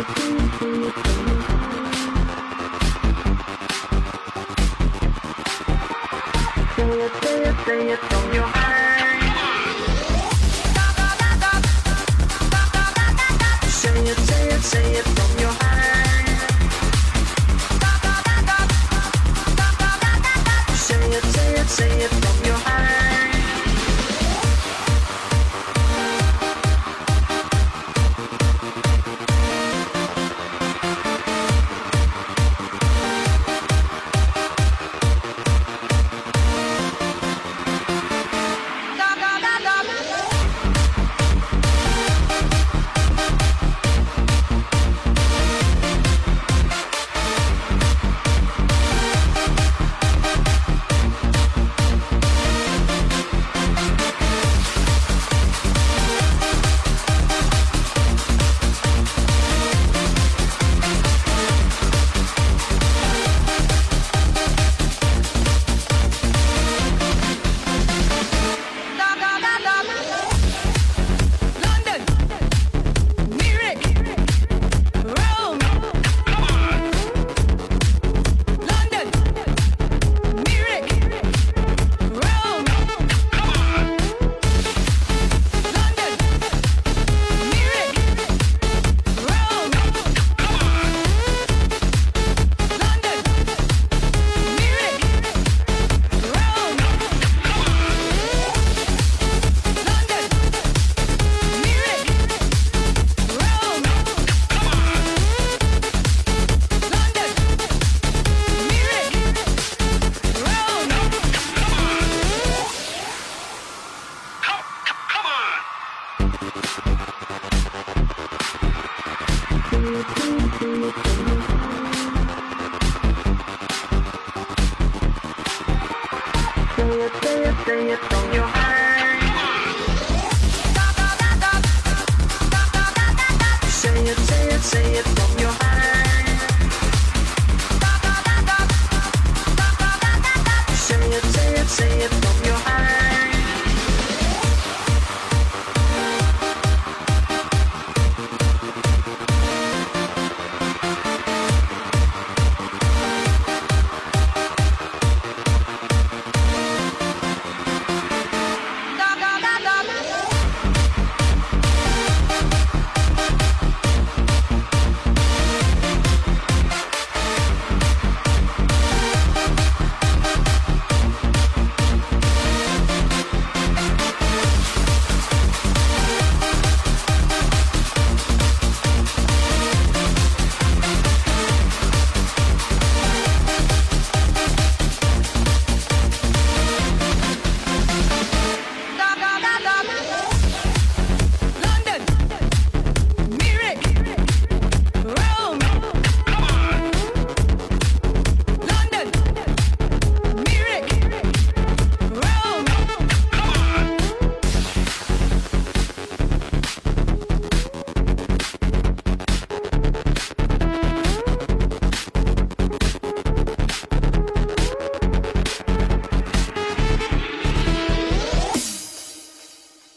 Say it say it, say it from your heart. Say it, say it, say it.